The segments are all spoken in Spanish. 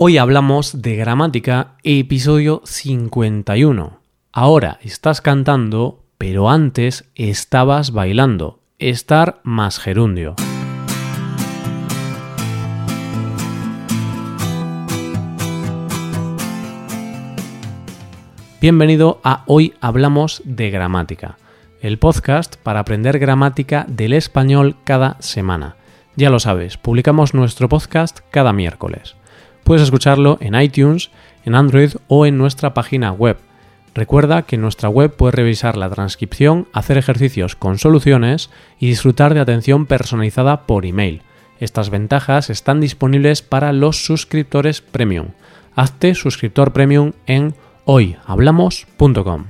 Hoy hablamos de gramática, episodio 51. Ahora estás cantando, pero antes estabas bailando. Estar más gerundio. Bienvenido a Hoy Hablamos de Gramática, el podcast para aprender gramática del español cada semana. Ya lo sabes, publicamos nuestro podcast cada miércoles. Puedes escucharlo en iTunes, en Android o en nuestra página web. Recuerda que en nuestra web puedes revisar la transcripción, hacer ejercicios con soluciones y disfrutar de atención personalizada por email. Estas ventajas están disponibles para los suscriptores premium. Hazte suscriptor premium en hoyhablamos.com.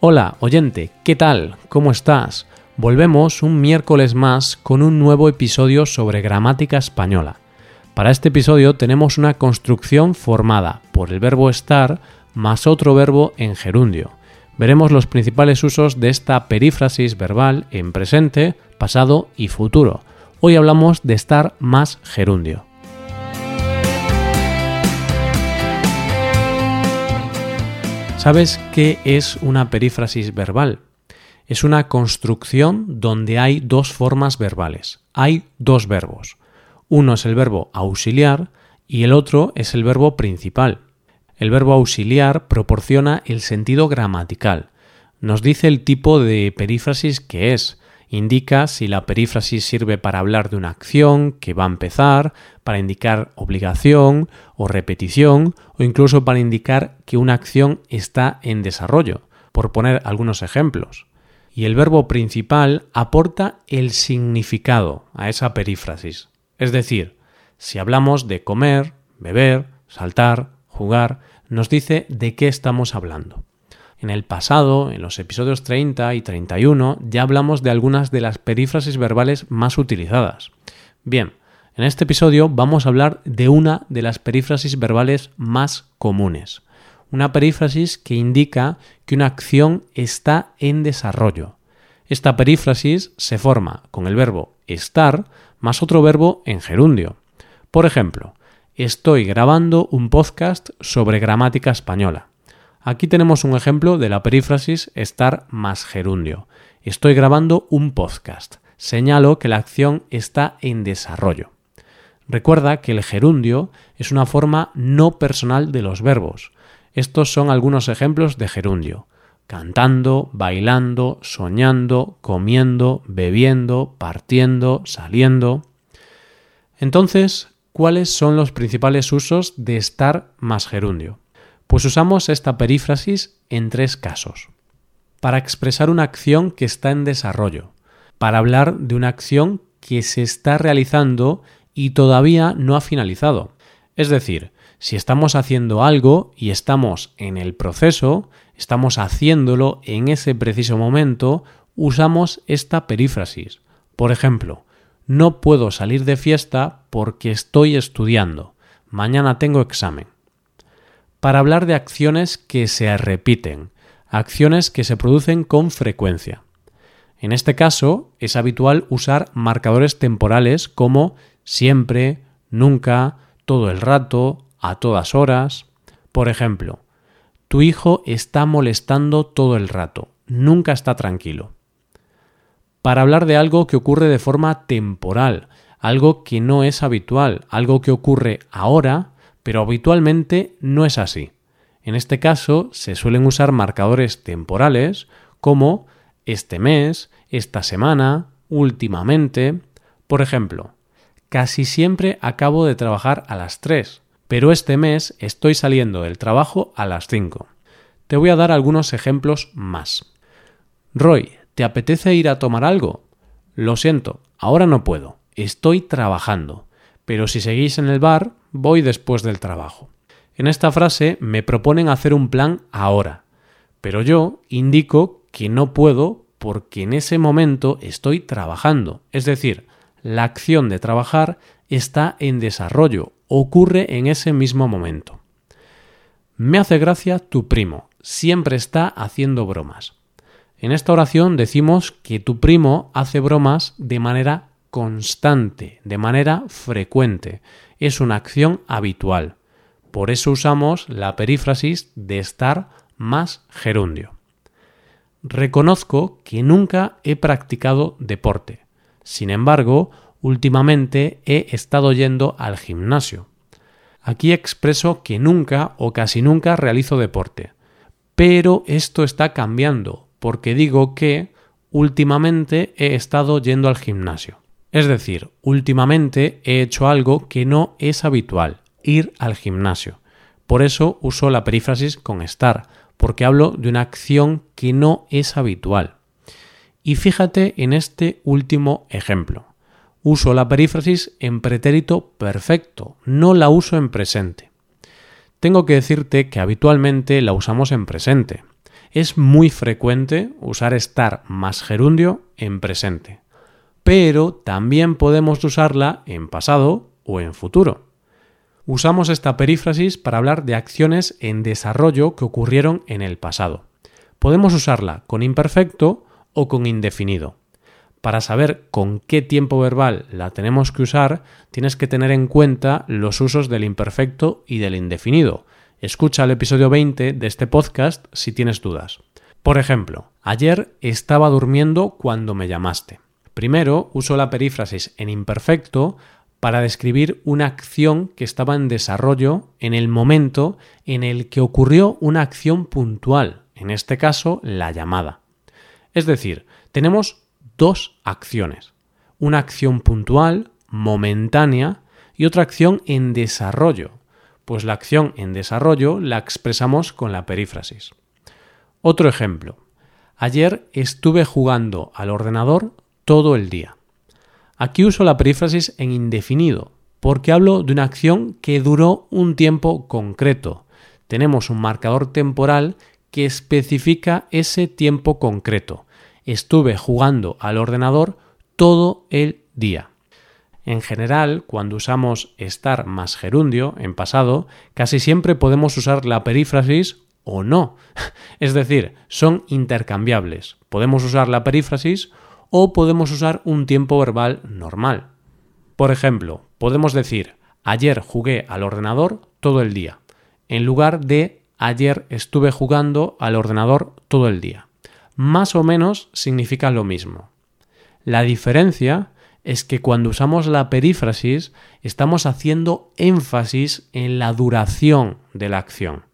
Hola, oyente, ¿qué tal? ¿Cómo estás? Volvemos un miércoles más con un nuevo episodio sobre gramática española. Para este episodio tenemos una construcción formada por el verbo estar más otro verbo en gerundio. Veremos los principales usos de esta perífrasis verbal en presente, pasado y futuro. Hoy hablamos de estar más gerundio. ¿Sabes qué es una perífrasis verbal? Es una construcción donde hay dos formas verbales. Hay dos verbos. Uno es el verbo auxiliar y el otro es el verbo principal. El verbo auxiliar proporciona el sentido gramatical. Nos dice el tipo de perífrasis que es. Indica si la perífrasis sirve para hablar de una acción que va a empezar, para indicar obligación o repetición, o incluso para indicar que una acción está en desarrollo, por poner algunos ejemplos. Y el verbo principal aporta el significado a esa perífrasis. Es decir, si hablamos de comer, beber, saltar, jugar, nos dice de qué estamos hablando. En el pasado, en los episodios 30 y 31, ya hablamos de algunas de las perífrasis verbales más utilizadas. Bien, en este episodio vamos a hablar de una de las perífrasis verbales más comunes. Una perífrasis que indica que una acción está en desarrollo. Esta perífrasis se forma con el verbo estar más otro verbo en gerundio. Por ejemplo, estoy grabando un podcast sobre gramática española. Aquí tenemos un ejemplo de la perífrasis estar más gerundio. Estoy grabando un podcast. Señalo que la acción está en desarrollo. Recuerda que el gerundio es una forma no personal de los verbos. Estos son algunos ejemplos de gerundio. Cantando, bailando, soñando, comiendo, bebiendo, partiendo, saliendo. Entonces, ¿cuáles son los principales usos de estar más gerundio? Pues usamos esta perífrasis en tres casos. Para expresar una acción que está en desarrollo, para hablar de una acción que se está realizando y todavía no ha finalizado. Es decir, si estamos haciendo algo y estamos en el proceso, estamos haciéndolo en ese preciso momento, usamos esta perífrasis. Por ejemplo, no puedo salir de fiesta porque estoy estudiando. Mañana tengo examen para hablar de acciones que se repiten, acciones que se producen con frecuencia. En este caso, es habitual usar marcadores temporales como siempre, nunca, todo el rato, a todas horas. Por ejemplo, tu hijo está molestando todo el rato, nunca está tranquilo. Para hablar de algo que ocurre de forma temporal, algo que no es habitual, algo que ocurre ahora pero habitualmente no es así. En este caso se suelen usar marcadores temporales como este mes, esta semana, últimamente. Por ejemplo, casi siempre acabo de trabajar a las 3, pero este mes estoy saliendo del trabajo a las 5. Te voy a dar algunos ejemplos más. Roy, ¿te apetece ir a tomar algo? Lo siento, ahora no puedo. Estoy trabajando. Pero si seguís en el bar, voy después del trabajo. En esta frase me proponen hacer un plan ahora, pero yo indico que no puedo porque en ese momento estoy trabajando, es decir, la acción de trabajar está en desarrollo, ocurre en ese mismo momento. Me hace gracia tu primo, siempre está haciendo bromas. En esta oración decimos que tu primo hace bromas de manera constante, de manera frecuente. Es una acción habitual. Por eso usamos la perífrasis de estar más gerundio. Reconozco que nunca he practicado deporte. Sin embargo, últimamente he estado yendo al gimnasio. Aquí expreso que nunca o casi nunca realizo deporte. Pero esto está cambiando, porque digo que últimamente he estado yendo al gimnasio. Es decir, últimamente he hecho algo que no es habitual, ir al gimnasio. Por eso uso la perífrasis con estar, porque hablo de una acción que no es habitual. Y fíjate en este último ejemplo. Uso la perífrasis en pretérito perfecto, no la uso en presente. Tengo que decirte que habitualmente la usamos en presente. Es muy frecuente usar estar más gerundio en presente pero también podemos usarla en pasado o en futuro. Usamos esta perífrasis para hablar de acciones en desarrollo que ocurrieron en el pasado. Podemos usarla con imperfecto o con indefinido. Para saber con qué tiempo verbal la tenemos que usar, tienes que tener en cuenta los usos del imperfecto y del indefinido. Escucha el episodio 20 de este podcast si tienes dudas. Por ejemplo, ayer estaba durmiendo cuando me llamaste. Primero, uso la perífrasis en imperfecto para describir una acción que estaba en desarrollo en el momento en el que ocurrió una acción puntual, en este caso la llamada. Es decir, tenemos dos acciones, una acción puntual, momentánea, y otra acción en desarrollo, pues la acción en desarrollo la expresamos con la perífrasis. Otro ejemplo. Ayer estuve jugando al ordenador todo el día. Aquí uso la perífrasis en indefinido, porque hablo de una acción que duró un tiempo concreto. Tenemos un marcador temporal que especifica ese tiempo concreto. Estuve jugando al ordenador todo el día. En general, cuando usamos estar más gerundio en pasado, casi siempre podemos usar la perífrasis o no. Es decir, son intercambiables. Podemos usar la perífrasis o podemos usar un tiempo verbal normal. Por ejemplo, podemos decir ayer jugué al ordenador todo el día, en lugar de ayer estuve jugando al ordenador todo el día. Más o menos significa lo mismo. La diferencia es que cuando usamos la perífrasis estamos haciendo énfasis en la duración de la acción.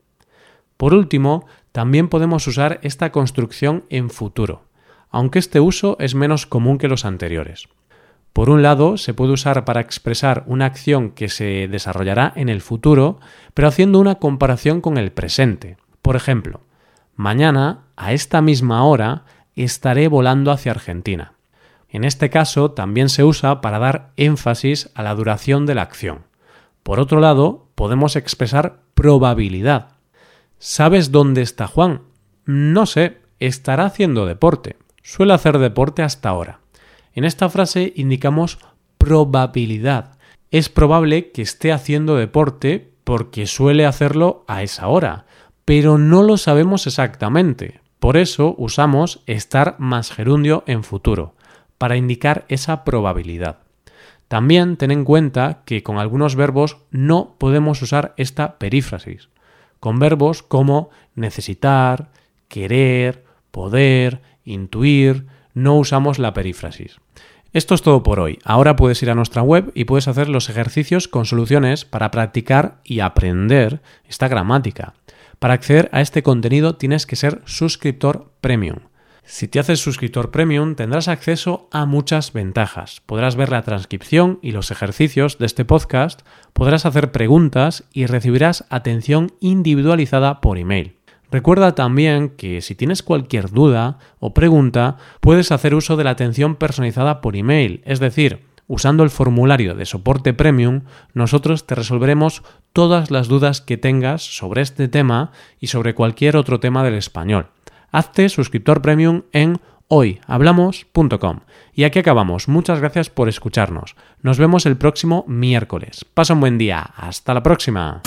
Por último, también podemos usar esta construcción en futuro aunque este uso es menos común que los anteriores. Por un lado, se puede usar para expresar una acción que se desarrollará en el futuro, pero haciendo una comparación con el presente. Por ejemplo, mañana, a esta misma hora, estaré volando hacia Argentina. En este caso, también se usa para dar énfasis a la duración de la acción. Por otro lado, podemos expresar probabilidad. ¿Sabes dónde está Juan? No sé, estará haciendo deporte suele hacer deporte hasta ahora. En esta frase indicamos probabilidad. Es probable que esté haciendo deporte porque suele hacerlo a esa hora, pero no lo sabemos exactamente. Por eso usamos estar más gerundio en futuro, para indicar esa probabilidad. También ten en cuenta que con algunos verbos no podemos usar esta perífrasis. Con verbos como necesitar, querer, poder, intuir, no usamos la perífrasis. Esto es todo por hoy. Ahora puedes ir a nuestra web y puedes hacer los ejercicios con soluciones para practicar y aprender esta gramática. Para acceder a este contenido tienes que ser suscriptor premium. Si te haces suscriptor premium tendrás acceso a muchas ventajas. Podrás ver la transcripción y los ejercicios de este podcast, podrás hacer preguntas y recibirás atención individualizada por email. Recuerda también que si tienes cualquier duda o pregunta, puedes hacer uso de la atención personalizada por email, es decir, usando el formulario de soporte premium, nosotros te resolveremos todas las dudas que tengas sobre este tema y sobre cualquier otro tema del español. Hazte suscriptor premium en hoyhablamos.com. Y aquí acabamos. Muchas gracias por escucharnos. Nos vemos el próximo miércoles. Pasa un buen día. Hasta la próxima.